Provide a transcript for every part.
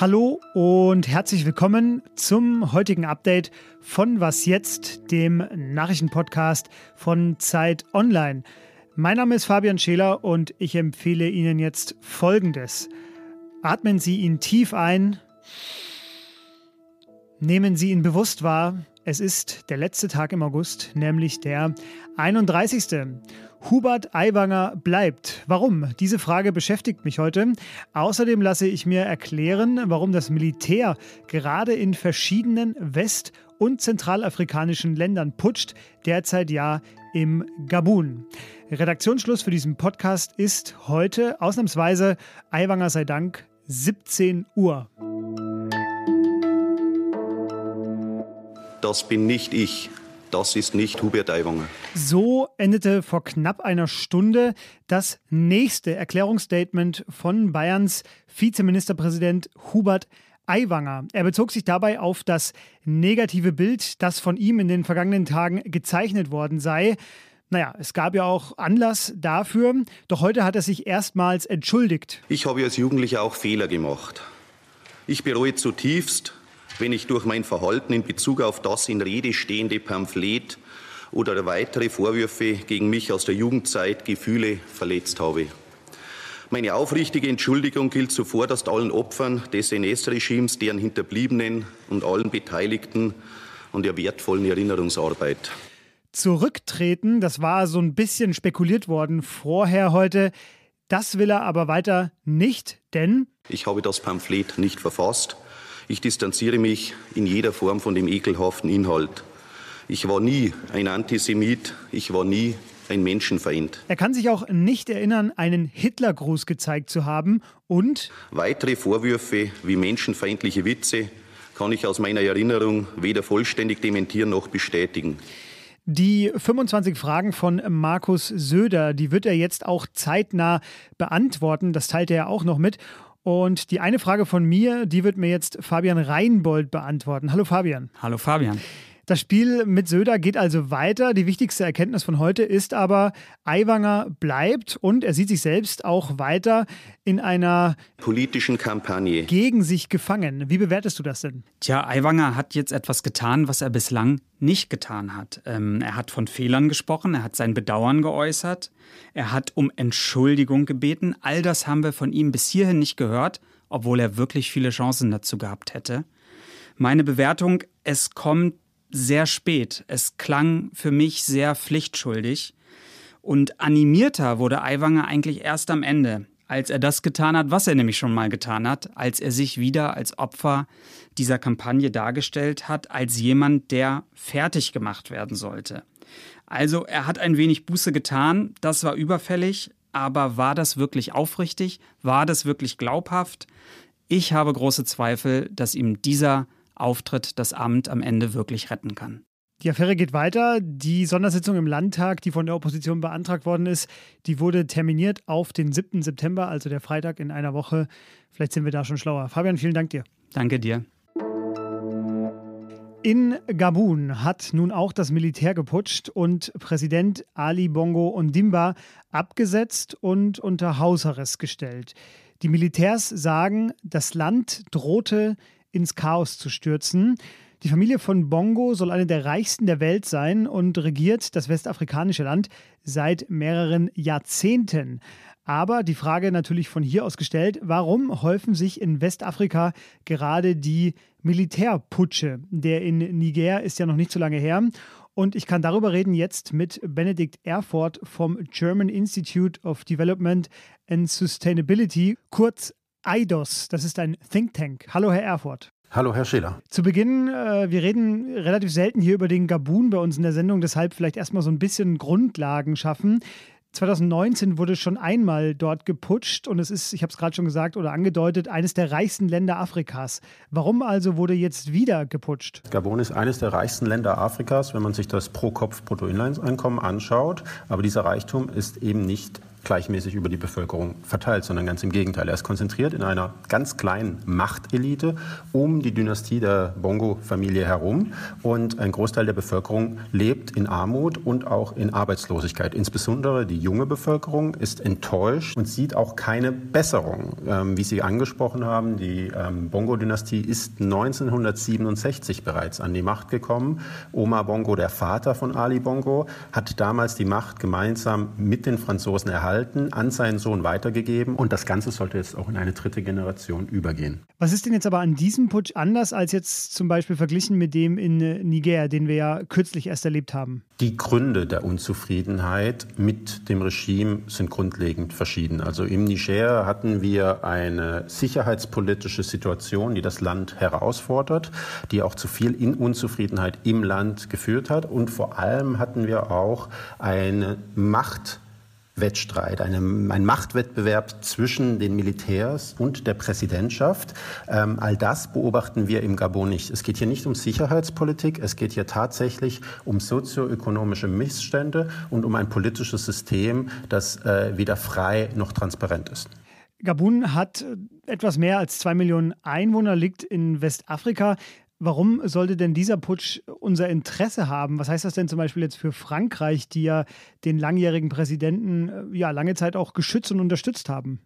Hallo und herzlich willkommen zum heutigen Update von Was jetzt, dem Nachrichtenpodcast von Zeit Online. Mein Name ist Fabian Scheler und ich empfehle Ihnen jetzt Folgendes. Atmen Sie ihn tief ein, nehmen Sie ihn bewusst wahr. Es ist der letzte Tag im August, nämlich der 31. Hubert Aiwanger bleibt. Warum? Diese Frage beschäftigt mich heute. Außerdem lasse ich mir erklären, warum das Militär gerade in verschiedenen west- und zentralafrikanischen Ländern putscht, derzeit ja im Gabun. Redaktionsschluss für diesen Podcast ist heute ausnahmsweise, Aiwanger sei Dank, 17 Uhr. Das bin nicht ich. Das ist nicht Hubert Aiwanger. So endete vor knapp einer Stunde das nächste Erklärungsstatement von Bayerns Vizeministerpräsident Hubert Aiwanger. Er bezog sich dabei auf das negative Bild, das von ihm in den vergangenen Tagen gezeichnet worden sei. Naja, es gab ja auch Anlass dafür, doch heute hat er sich erstmals entschuldigt. Ich habe als Jugendlicher auch Fehler gemacht. Ich bereue zutiefst, wenn ich durch mein Verhalten in Bezug auf das in Rede stehende Pamphlet oder weitere Vorwürfe gegen mich aus der Jugendzeit Gefühle verletzt habe. Meine aufrichtige Entschuldigung gilt zuvorderst allen Opfern des NS-Regimes, deren Hinterbliebenen und allen Beteiligten an der wertvollen Erinnerungsarbeit. Zurücktreten, das war so ein bisschen spekuliert worden vorher heute. Das will er aber weiter nicht, denn ich habe das Pamphlet nicht verfasst. Ich distanziere mich in jeder Form von dem ekelhaften Inhalt. Ich war nie ein Antisemit, ich war nie ein Menschenfeind. Er kann sich auch nicht erinnern, einen Hitlergruß gezeigt zu haben und weitere Vorwürfe wie menschenfeindliche Witze kann ich aus meiner Erinnerung weder vollständig dementieren noch bestätigen. Die 25 Fragen von Markus Söder, die wird er jetzt auch zeitnah beantworten. Das teilt er ja auch noch mit. Und die eine Frage von mir, die wird mir jetzt Fabian Reinbold beantworten. Hallo Fabian. Hallo Fabian. Das Spiel mit Söder geht also weiter. Die wichtigste Erkenntnis von heute ist aber, Aiwanger bleibt und er sieht sich selbst auch weiter in einer politischen Kampagne gegen sich gefangen. Wie bewertest du das denn? Tja, Aiwanger hat jetzt etwas getan, was er bislang nicht getan hat. Ähm, er hat von Fehlern gesprochen, er hat sein Bedauern geäußert, er hat um Entschuldigung gebeten. All das haben wir von ihm bis hierhin nicht gehört, obwohl er wirklich viele Chancen dazu gehabt hätte. Meine Bewertung, es kommt sehr spät. Es klang für mich sehr pflichtschuldig. Und animierter wurde Aiwanger eigentlich erst am Ende, als er das getan hat, was er nämlich schon mal getan hat, als er sich wieder als Opfer dieser Kampagne dargestellt hat, als jemand, der fertig gemacht werden sollte. Also er hat ein wenig Buße getan, das war überfällig, aber war das wirklich aufrichtig? War das wirklich glaubhaft? Ich habe große Zweifel, dass ihm dieser Auftritt das Amt am Ende wirklich retten kann. Die Affäre geht weiter. Die Sondersitzung im Landtag, die von der Opposition beantragt worden ist, die wurde terminiert auf den 7. September, also der Freitag in einer Woche. Vielleicht sind wir da schon schlauer. Fabian, vielen Dank dir. Danke dir. In Gabun hat nun auch das Militär geputscht und Präsident Ali Bongo Ondimba abgesetzt und unter Hausarrest gestellt. Die Militärs sagen, das Land drohte ins Chaos zu stürzen. Die Familie von Bongo soll eine der reichsten der Welt sein und regiert das westafrikanische Land seit mehreren Jahrzehnten. Aber die Frage natürlich von hier aus gestellt, warum häufen sich in Westafrika gerade die Militärputsche? Der in Niger ist ja noch nicht so lange her. Und ich kann darüber reden jetzt mit Benedikt Erfurt vom German Institute of Development and Sustainability, kurz IDOS. Das ist ein Think Tank. Hallo, Herr Erfurt. Hallo, Herr Schiller. Zu Beginn, äh, wir reden relativ selten hier über den Gabun bei uns in der Sendung, deshalb vielleicht erstmal so ein bisschen Grundlagen schaffen. 2019 wurde schon einmal dort geputscht und es ist, ich habe es gerade schon gesagt oder angedeutet, eines der reichsten Länder Afrikas. Warum also wurde jetzt wieder geputscht? Gabun ist eines der reichsten Länder Afrikas, wenn man sich das Pro-Kopf-Bruttoinlandseinkommen anschaut. Aber dieser Reichtum ist eben nicht gleichmäßig über die Bevölkerung verteilt, sondern ganz im Gegenteil. Er ist konzentriert in einer ganz kleinen Machtelite um die Dynastie der Bongo-Familie herum und ein Großteil der Bevölkerung lebt in Armut und auch in Arbeitslosigkeit. Insbesondere die junge Bevölkerung ist enttäuscht und sieht auch keine Besserung. Ähm, wie Sie angesprochen haben, die ähm, Bongo-Dynastie ist 1967 bereits an die Macht gekommen. Omar Bongo, der Vater von Ali Bongo, hat damals die Macht gemeinsam mit den Franzosen erhalten, an seinen Sohn weitergegeben und das Ganze sollte jetzt auch in eine dritte Generation übergehen. Was ist denn jetzt aber an diesem Putsch anders als jetzt zum Beispiel verglichen mit dem in äh, Niger, den wir ja kürzlich erst erlebt haben? Die Gründe der Unzufriedenheit mit dem Regime sind grundlegend verschieden. Also im Niger hatten wir eine sicherheitspolitische Situation, die das Land herausfordert, die auch zu viel Unzufriedenheit im Land geführt hat. Und vor allem hatten wir auch eine Macht Wettstreit, eine, ein Machtwettbewerb zwischen den Militärs und der Präsidentschaft. Ähm, all das beobachten wir im Gabon nicht. Es geht hier nicht um Sicherheitspolitik, es geht hier tatsächlich um sozioökonomische Missstände und um ein politisches System, das äh, weder frei noch transparent ist. Gabun hat etwas mehr als zwei Millionen Einwohner, liegt in Westafrika. Warum sollte denn dieser Putsch unser Interesse haben? Was heißt das denn zum Beispiel jetzt für Frankreich, die ja den langjährigen Präsidenten äh, ja lange Zeit auch geschützt und unterstützt haben?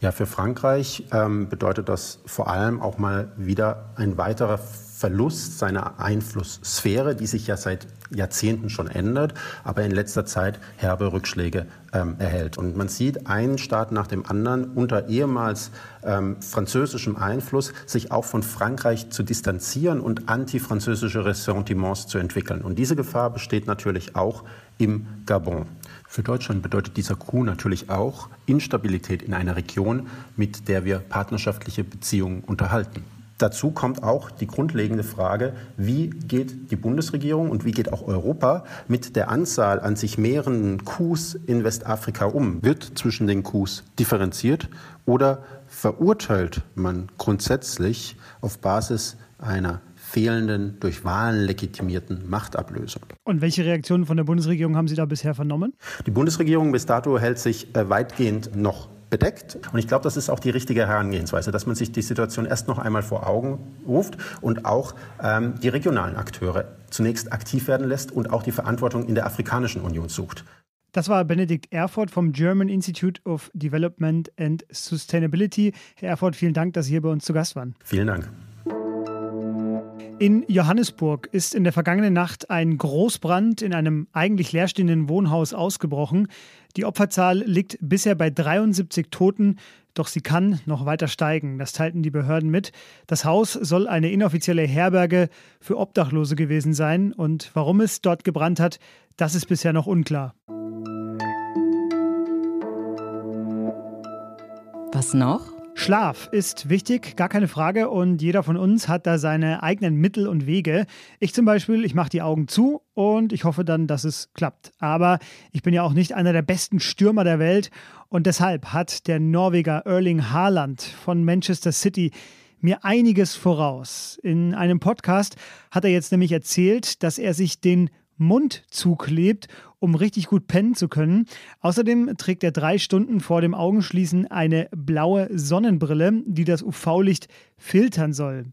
Ja, für Frankreich ähm, bedeutet das vor allem auch mal wieder ein weiterer Verlust seiner Einflusssphäre, die sich ja seit Jahrzehnten schon ändert, aber in letzter Zeit herbe Rückschläge ähm, erhält. Und man sieht einen Staat nach dem anderen unter ehemals ähm, französischem Einfluss sich auch von Frankreich zu distanzieren und antifranzösische Ressentiments zu entwickeln. Und diese Gefahr besteht natürlich auch im Gabon. Für Deutschland bedeutet dieser Coup natürlich auch Instabilität in einer Region, mit der wir partnerschaftliche Beziehungen unterhalten. Dazu kommt auch die grundlegende Frage, wie geht die Bundesregierung und wie geht auch Europa mit der Anzahl an sich mehrenden Coups in Westafrika um? Wird zwischen den Coups differenziert oder verurteilt man grundsätzlich auf Basis einer fehlenden, durch Wahlen legitimierten Machtablösung. Und welche Reaktionen von der Bundesregierung haben Sie da bisher vernommen? Die Bundesregierung bis dato hält sich äh, weitgehend noch bedeckt. Und ich glaube, das ist auch die richtige Herangehensweise, dass man sich die Situation erst noch einmal vor Augen ruft und auch ähm, die regionalen Akteure zunächst aktiv werden lässt und auch die Verantwortung in der Afrikanischen Union sucht. Das war Benedikt Erfurt vom German Institute of Development and Sustainability. Herr Erfurt, vielen Dank, dass Sie hier bei uns zu Gast waren. Vielen Dank. In Johannesburg ist in der vergangenen Nacht ein Großbrand in einem eigentlich leerstehenden Wohnhaus ausgebrochen. Die Opferzahl liegt bisher bei 73 Toten, doch sie kann noch weiter steigen. Das teilten die Behörden mit. Das Haus soll eine inoffizielle Herberge für Obdachlose gewesen sein und warum es dort gebrannt hat, das ist bisher noch unklar. Was noch? Schlaf ist wichtig, gar keine Frage, und jeder von uns hat da seine eigenen Mittel und Wege. Ich zum Beispiel, ich mache die Augen zu und ich hoffe dann, dass es klappt. Aber ich bin ja auch nicht einer der besten Stürmer der Welt und deshalb hat der Norweger Erling Haaland von Manchester City mir einiges voraus. In einem Podcast hat er jetzt nämlich erzählt, dass er sich den Mund zuklebt, um richtig gut pennen zu können. Außerdem trägt er drei Stunden vor dem Augenschließen eine blaue Sonnenbrille, die das UV-Licht filtern soll.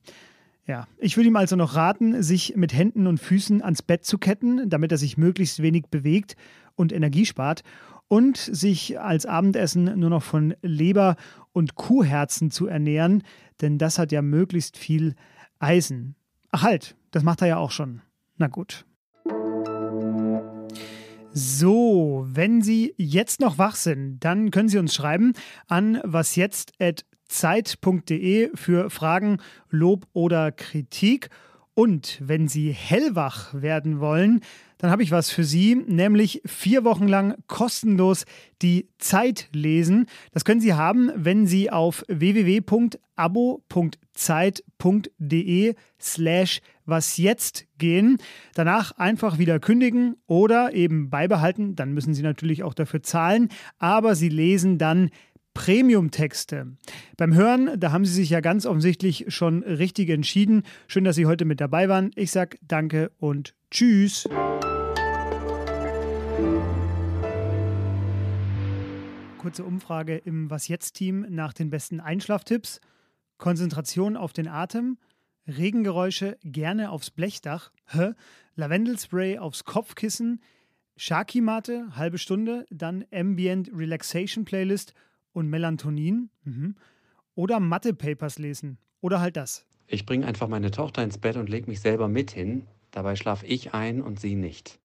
Ja, ich würde ihm also noch raten, sich mit Händen und Füßen ans Bett zu ketten, damit er sich möglichst wenig bewegt und Energie spart und sich als Abendessen nur noch von Leber und Kuhherzen zu ernähren, denn das hat ja möglichst viel Eisen. Ach halt, das macht er ja auch schon. Na gut. So, wenn Sie jetzt noch wach sind, dann können Sie uns schreiben an wasjetzt.zeit.de für Fragen, Lob oder Kritik. Und wenn Sie hellwach werden wollen, dann habe ich was für Sie, nämlich vier Wochen lang kostenlos die Zeit lesen. Das können Sie haben, wenn Sie auf www.abo.zeit.de slash was jetzt gehen. Danach einfach wieder kündigen oder eben beibehalten. Dann müssen Sie natürlich auch dafür zahlen, aber Sie lesen dann Premium-Texte. Beim Hören, da haben Sie sich ja ganz offensichtlich schon richtig entschieden. Schön, dass Sie heute mit dabei waren. Ich sage danke und tschüss. kurze Umfrage im Was jetzt-Team nach den besten Einschlaftipps. Konzentration auf den Atem, Regengeräusche gerne aufs Blechdach, Hä? Lavendelspray aufs Kopfkissen, Shaki-Mate, halbe Stunde, dann Ambient Relaxation Playlist und Melatonin. Mhm. Oder Mathe-Papers lesen. Oder halt das. Ich bringe einfach meine Tochter ins Bett und lege mich selber mit hin. Dabei schlafe ich ein und sie nicht.